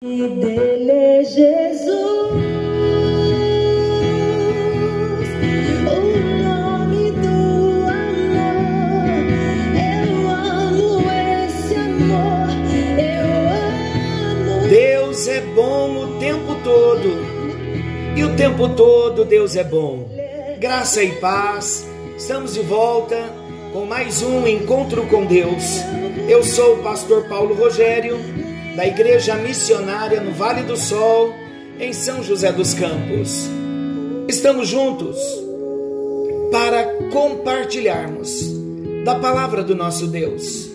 E dele é Jesus, o nome do amor. Eu amo esse amor, eu amo. Deus é bom o tempo todo. E o tempo todo Deus é bom. Graça e paz. Estamos de volta com mais um encontro com Deus. Eu sou o pastor Paulo Rogério, da Igreja Missionária no Vale do Sol, em São José dos Campos. Estamos juntos para compartilharmos da palavra do nosso Deus,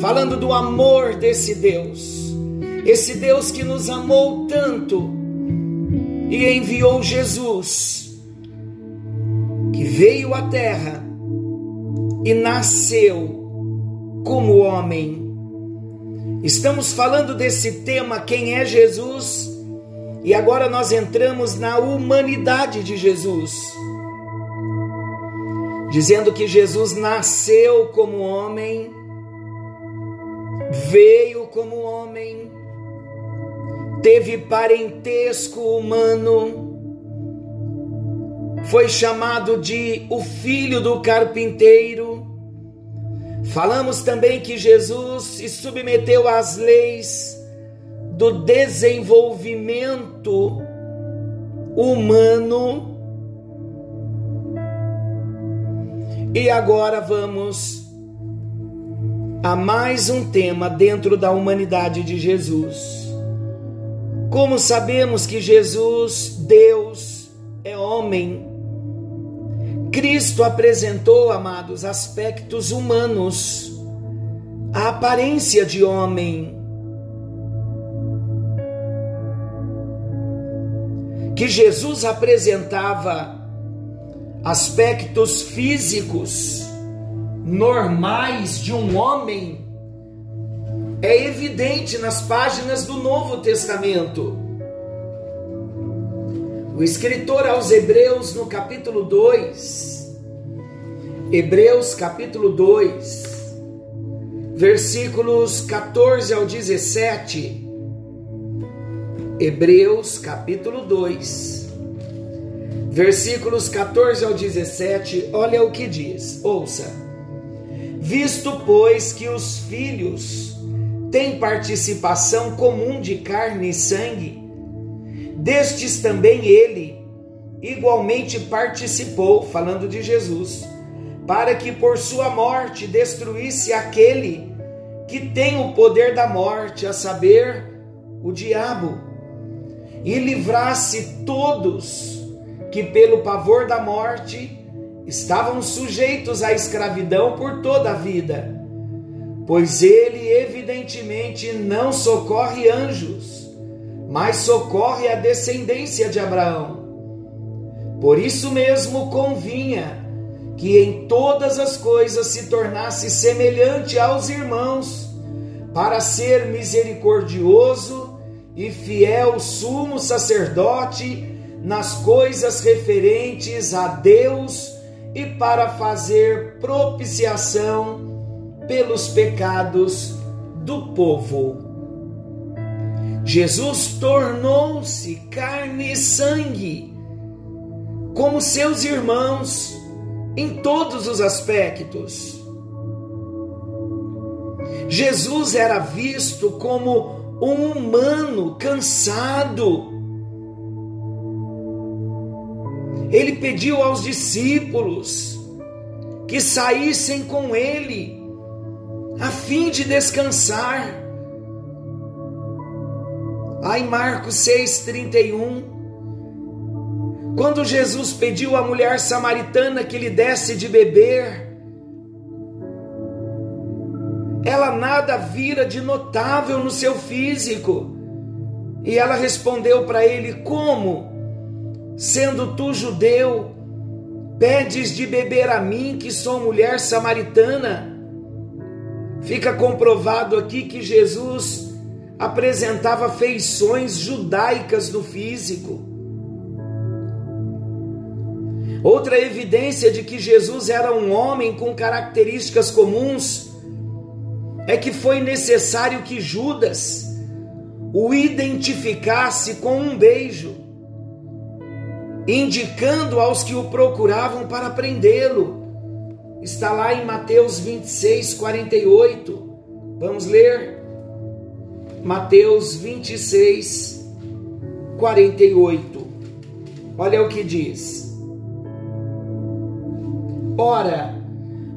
falando do amor desse Deus, esse Deus que nos amou tanto e enviou Jesus, que veio à terra e nasceu como homem. Estamos falando desse tema, quem é Jesus? E agora nós entramos na humanidade de Jesus. Dizendo que Jesus nasceu como homem, veio como homem, teve parentesco humano, foi chamado de o filho do carpinteiro. Falamos também que Jesus se submeteu às leis do desenvolvimento humano. E agora vamos a mais um tema dentro da humanidade de Jesus. Como sabemos que Jesus, Deus, é homem, Cristo apresentou, amados, aspectos humanos, a aparência de homem. Que Jesus apresentava aspectos físicos normais de um homem é evidente nas páginas do Novo Testamento. O escritor aos Hebreus, no capítulo 2, Hebreus capítulo 2, versículos 14 ao 17. Hebreus capítulo 2, versículos 14 ao 17, olha o que diz, ouça. Visto, pois, que os filhos têm participação comum de carne e sangue, destes também ele igualmente participou, falando de Jesus, para que por sua morte destruísse aquele que tem o poder da morte, a saber, o diabo, e livrasse todos que pelo pavor da morte estavam sujeitos à escravidão por toda a vida, pois ele evidentemente não socorre anjos, mas socorre a descendência de Abraão. Por isso mesmo convinha que em todas as coisas se tornasse semelhante aos irmãos, para ser misericordioso e fiel sumo sacerdote nas coisas referentes a Deus e para fazer propiciação pelos pecados do povo. Jesus tornou-se carne e sangue, como seus irmãos, em todos os aspectos. Jesus era visto como um humano cansado. Ele pediu aos discípulos que saíssem com ele, a fim de descansar. Lá em Marcos 6,31, quando Jesus pediu à mulher samaritana que lhe desse de beber, ela nada vira de notável no seu físico. E ela respondeu para ele: Como? Sendo tu judeu, pedes de beber a mim, que sou mulher samaritana? Fica comprovado aqui que Jesus apresentava feições judaicas no físico. Outra evidência de que Jesus era um homem com características comuns é que foi necessário que Judas, o identificasse com um beijo, indicando aos que o procuravam para prendê-lo. Está lá em Mateus 26, 48. Vamos ler? Mateus 26, 48. Olha o que diz. Ora,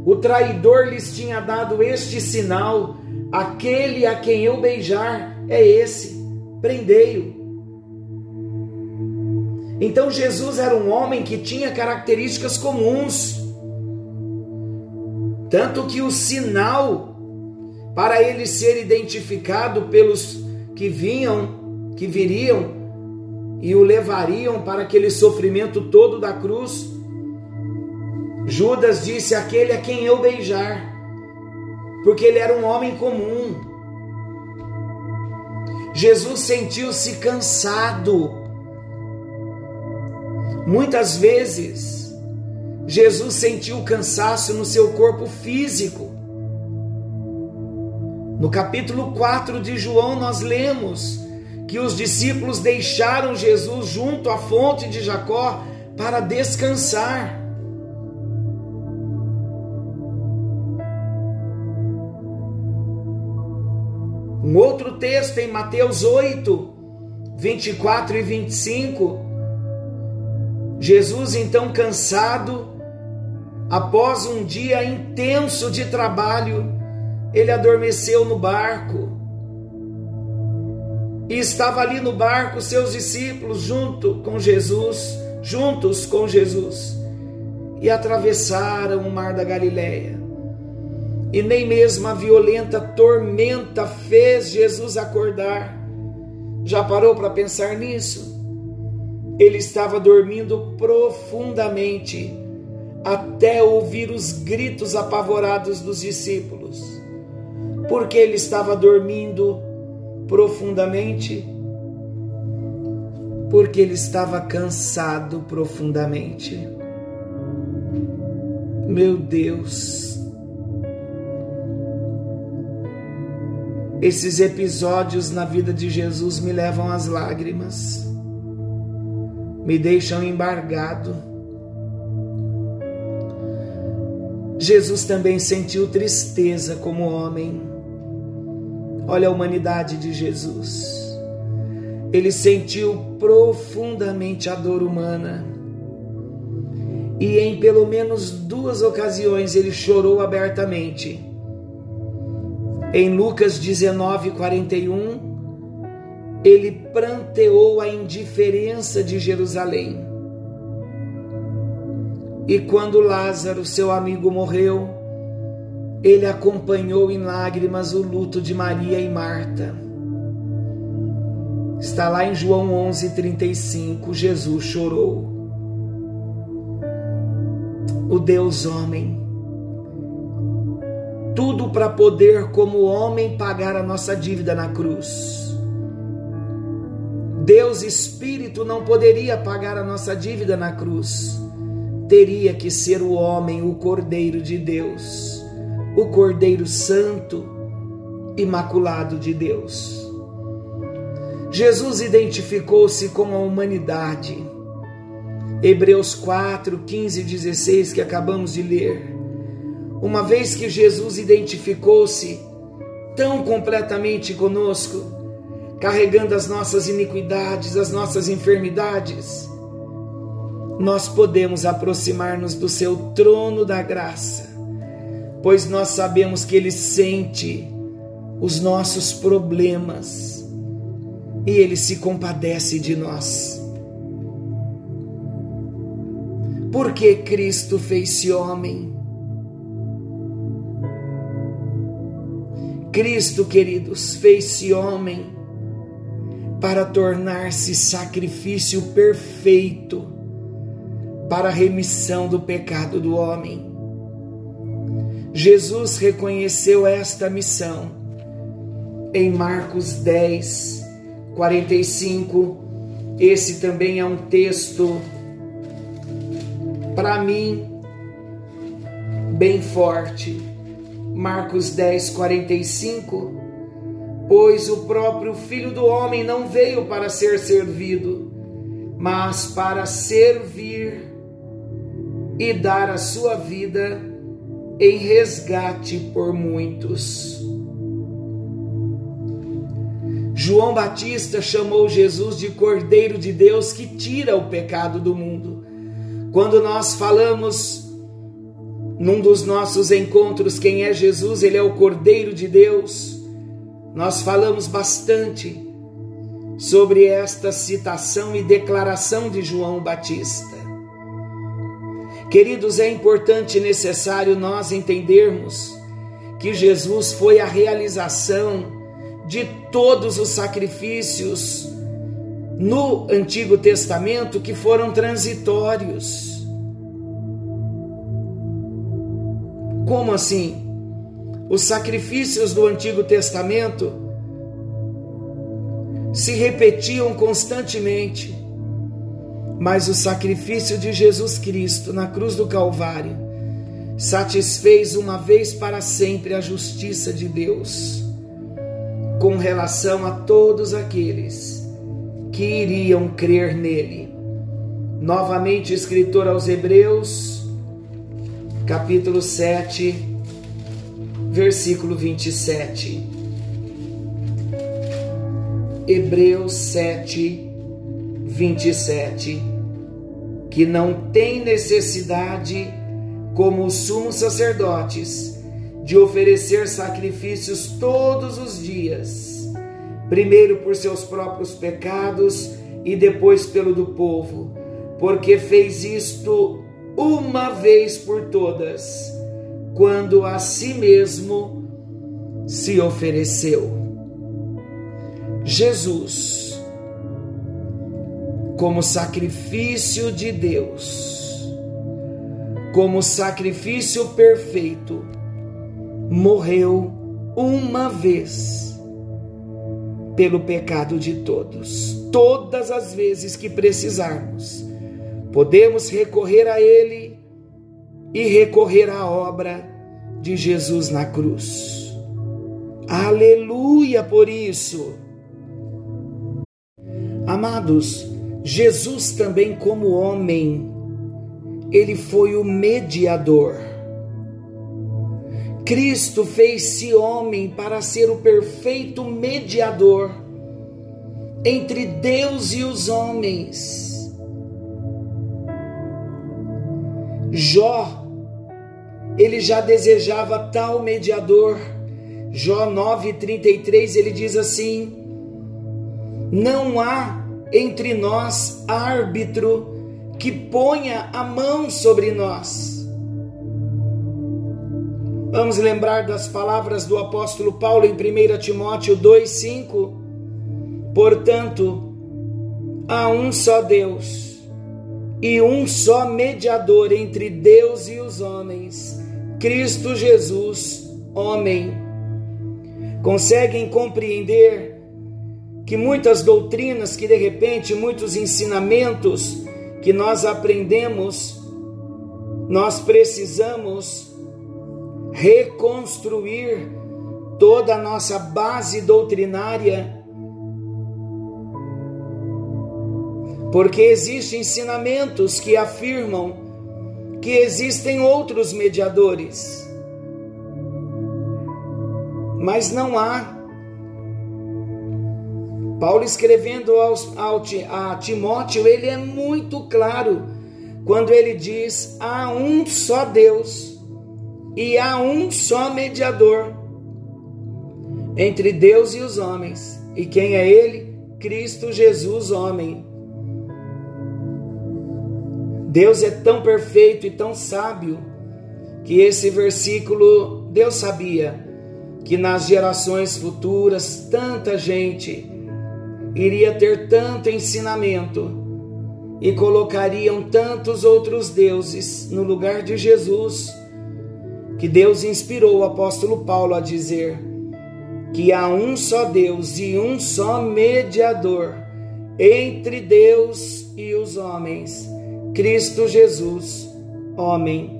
o traidor lhes tinha dado este sinal: aquele a quem eu beijar é esse, prendei-o. Então Jesus era um homem que tinha características comuns. Tanto que o sinal para ele ser identificado pelos que vinham, que viriam e o levariam para aquele sofrimento todo da cruz, Judas disse: Aquele a quem eu beijar, porque ele era um homem comum. Jesus sentiu-se cansado. Muitas vezes, Jesus sentiu cansaço no seu corpo físico. No capítulo 4 de João, nós lemos que os discípulos deixaram Jesus junto à fonte de Jacó para descansar. Um outro texto em Mateus 8, 24 e 25. Jesus, então cansado, após um dia intenso de trabalho, ele adormeceu no barco. E estava ali no barco seus discípulos junto com Jesus, juntos com Jesus, e atravessaram o mar da Galileia e nem mesmo a violenta tormenta fez Jesus acordar. Já parou para pensar nisso? Ele estava dormindo profundamente até ouvir os gritos apavorados dos discípulos. Porque ele estava dormindo profundamente? Porque ele estava cansado profundamente. Meu Deus, Esses episódios na vida de Jesus me levam às lágrimas, me deixam embargado. Jesus também sentiu tristeza como homem. Olha a humanidade de Jesus. Ele sentiu profundamente a dor humana. E em pelo menos duas ocasiões ele chorou abertamente em Lucas 19, 41, ele pranteou a indiferença de Jerusalém. E quando Lázaro, seu amigo, morreu, ele acompanhou em lágrimas o luto de Maria e Marta. Está lá em João 11:35, Jesus chorou. O Deus homem tudo para poder, como homem, pagar a nossa dívida na cruz. Deus Espírito não poderia pagar a nossa dívida na cruz. Teria que ser o homem, o Cordeiro de Deus, o Cordeiro Santo, imaculado de Deus. Jesus identificou-se com a humanidade. Hebreus 4, 15 e 16, que acabamos de ler uma vez que Jesus identificou-se tão completamente conosco, carregando as nossas iniquidades, as nossas enfermidades, nós podemos aproximar-nos do seu trono da graça, pois nós sabemos que ele sente os nossos problemas e ele se compadece de nós. Porque Cristo fez-se homem Cristo, queridos, fez-se homem para tornar-se sacrifício perfeito para a remissão do pecado do homem. Jesus reconheceu esta missão em Marcos 10, 45. Esse também é um texto, para mim, bem forte Marcos 10, 45, Pois o próprio Filho do Homem não veio para ser servido, mas para servir e dar a sua vida em resgate por muitos. João Batista chamou Jesus de Cordeiro de Deus que tira o pecado do mundo. Quando nós falamos num dos nossos encontros quem é Jesus, ele é o Cordeiro de Deus. Nós falamos bastante sobre esta citação e declaração de João Batista. Queridos, é importante e necessário nós entendermos que Jesus foi a realização de todos os sacrifícios no Antigo Testamento que foram transitórios. Como assim? Os sacrifícios do Antigo Testamento se repetiam constantemente, mas o sacrifício de Jesus Cristo na cruz do Calvário satisfez uma vez para sempre a justiça de Deus com relação a todos aqueles que iriam crer nele. Novamente, escritor aos Hebreus, capítulo 7, versículo 27. Hebreus 7, 27. Que não tem necessidade, como os sumos sacerdotes, de oferecer sacrifícios todos os dias, primeiro por seus próprios pecados e depois pelo do povo, porque fez isto uma vez por todas, quando a si mesmo se ofereceu. Jesus, como sacrifício de Deus, como sacrifício perfeito, morreu uma vez pelo pecado de todos. Todas as vezes que precisarmos, podemos recorrer a Ele e recorrer à obra de Jesus na cruz. Aleluia por isso. Amados, Jesus também, como homem, ele foi o mediador Cristo fez-se homem para ser o perfeito mediador entre Deus e os homens. Jó, ele já desejava tal mediador. Jó 9:33 ele diz assim: Não há entre nós árbitro que ponha a mão sobre nós Vamos lembrar das palavras do apóstolo Paulo em 1 Timóteo 2,5. Portanto, há um só Deus e um só mediador entre Deus e os homens, Cristo Jesus, homem. Conseguem compreender que muitas doutrinas, que de repente muitos ensinamentos que nós aprendemos, nós precisamos reconstruir toda a nossa base doutrinária. Porque existem ensinamentos que afirmam que existem outros mediadores, mas não há. Paulo escrevendo aos, ao, a Timóteo, ele é muito claro quando ele diz: há um só Deus e há um só mediador entre Deus e os homens. E quem é ele? Cristo Jesus, homem. Deus é tão perfeito e tão sábio que esse versículo Deus sabia que nas gerações futuras tanta gente iria ter tanto ensinamento e colocariam tantos outros deuses no lugar de Jesus que Deus inspirou o apóstolo Paulo a dizer que há um só Deus e um só mediador entre Deus e os homens, Cristo Jesus, homem.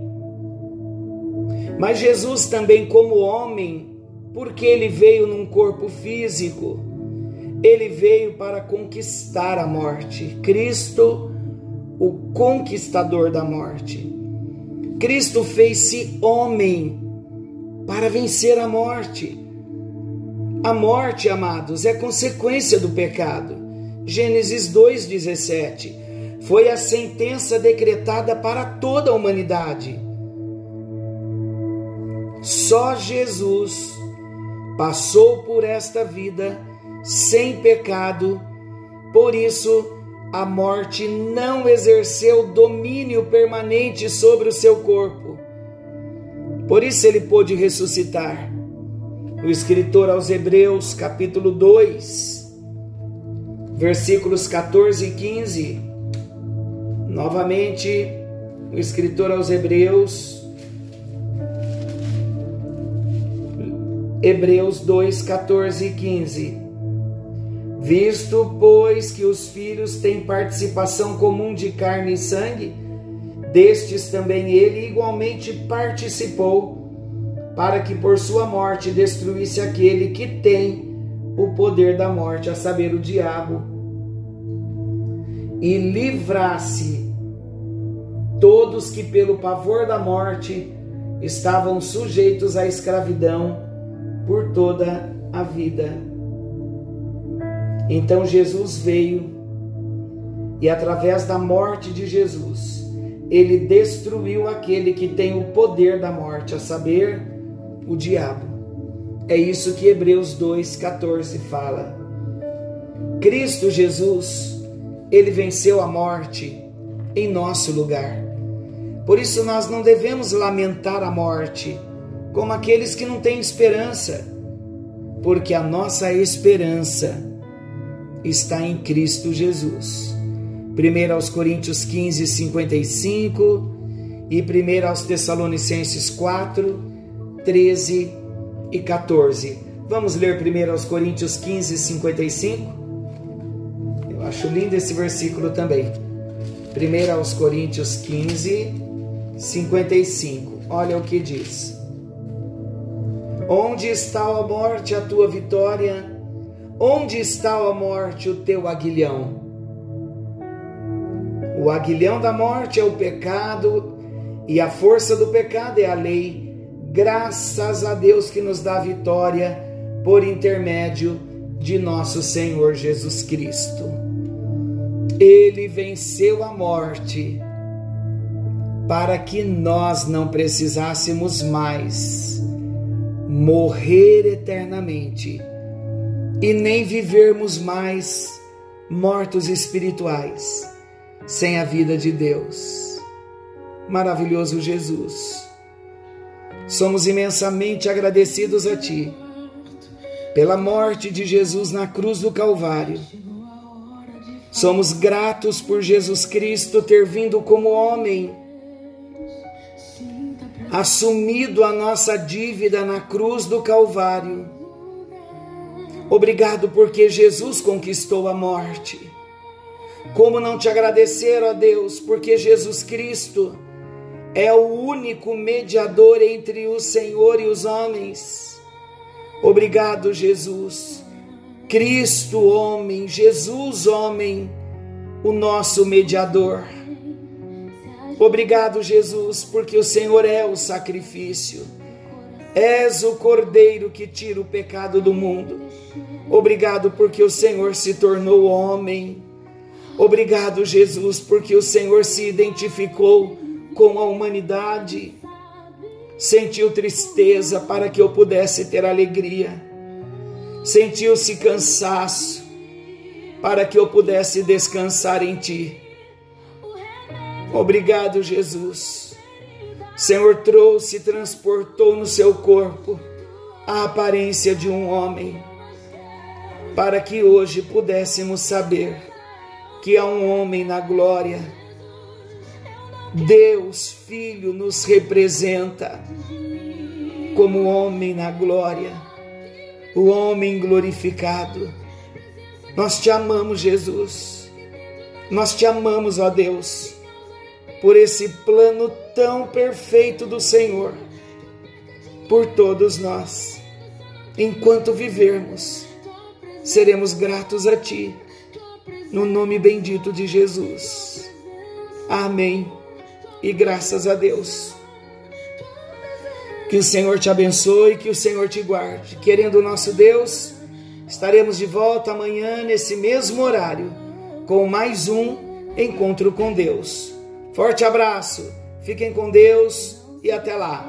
Mas Jesus também como homem, porque ele veio num corpo físico. Ele veio para conquistar a morte. Cristo, o conquistador da morte. Cristo fez-se homem para vencer a morte. A morte, amados, é consequência do pecado. Gênesis 2,17 foi a sentença decretada para toda a humanidade. Só Jesus passou por esta vida sem pecado, por isso a morte não exerceu domínio permanente sobre o seu corpo. Por isso ele pôde ressuscitar. O escritor aos Hebreus, capítulo 2, versículos 14 e 15. Novamente, o escritor aos Hebreus, Hebreus 2, 14 e 15. Visto, pois, que os filhos têm participação comum de carne e sangue, destes também ele igualmente participou para que por sua morte destruísse aquele que tem o poder da morte, a saber, o diabo, e livrasse todos que pelo pavor da morte estavam sujeitos à escravidão por toda a vida. Então Jesus veio e através da morte de Jesus, ele destruiu aquele que tem o poder da morte, a saber, o diabo. É isso que Hebreus 2,14 fala. Cristo Jesus, ele venceu a morte em nosso lugar. Por isso nós não devemos lamentar a morte como aqueles que não têm esperança, porque a nossa esperança está em Cristo Jesus. 1 aos Coríntios 15, 55 e 1 aos Tessalonicenses 4, 13 e 14. Vamos ler primeiro aos Coríntios 15, 55. Eu acho lindo esse versículo também. Primeiro aos Coríntios 15, 55. Olha o que diz. Onde está a morte a tua vitória? Onde está a morte o teu aguilhão? O aguilhão da morte é o pecado e a força do pecado é a lei Graças a Deus que nos dá vitória por intermédio de nosso Senhor Jesus Cristo. Ele venceu a morte para que nós não precisássemos mais morrer eternamente e nem vivermos mais mortos espirituais sem a vida de Deus. Maravilhoso Jesus Somos imensamente agradecidos a Ti pela morte de Jesus na cruz do Calvário. Somos gratos por Jesus Cristo ter vindo como homem, assumido a nossa dívida na cruz do Calvário. Obrigado porque Jesus conquistou a morte. Como não te agradecer, ó Deus, porque Jesus Cristo é o único mediador entre o Senhor e os homens. Obrigado, Jesus. Cristo, homem, Jesus, homem, o nosso mediador. Obrigado, Jesus, porque o Senhor é o sacrifício. És o cordeiro que tira o pecado do mundo. Obrigado porque o Senhor se tornou homem. Obrigado, Jesus, porque o Senhor se identificou com a humanidade, sentiu tristeza para que eu pudesse ter alegria, sentiu-se cansaço para que eu pudesse descansar em Ti. Obrigado, Jesus. Senhor trouxe e transportou no seu corpo a aparência de um homem, para que hoje pudéssemos saber que há um homem na glória Deus Filho nos representa como homem na glória, o homem glorificado. Nós te amamos, Jesus. Nós te amamos, ó Deus, por esse plano tão perfeito do Senhor, por todos nós. enquanto vivermos, seremos gratos a Ti, no nome bendito de Jesus. Amém. E graças a Deus. Que o Senhor te abençoe, que o Senhor te guarde. Querendo o nosso Deus, estaremos de volta amanhã nesse mesmo horário com mais um encontro com Deus. Forte abraço, fiquem com Deus e até lá.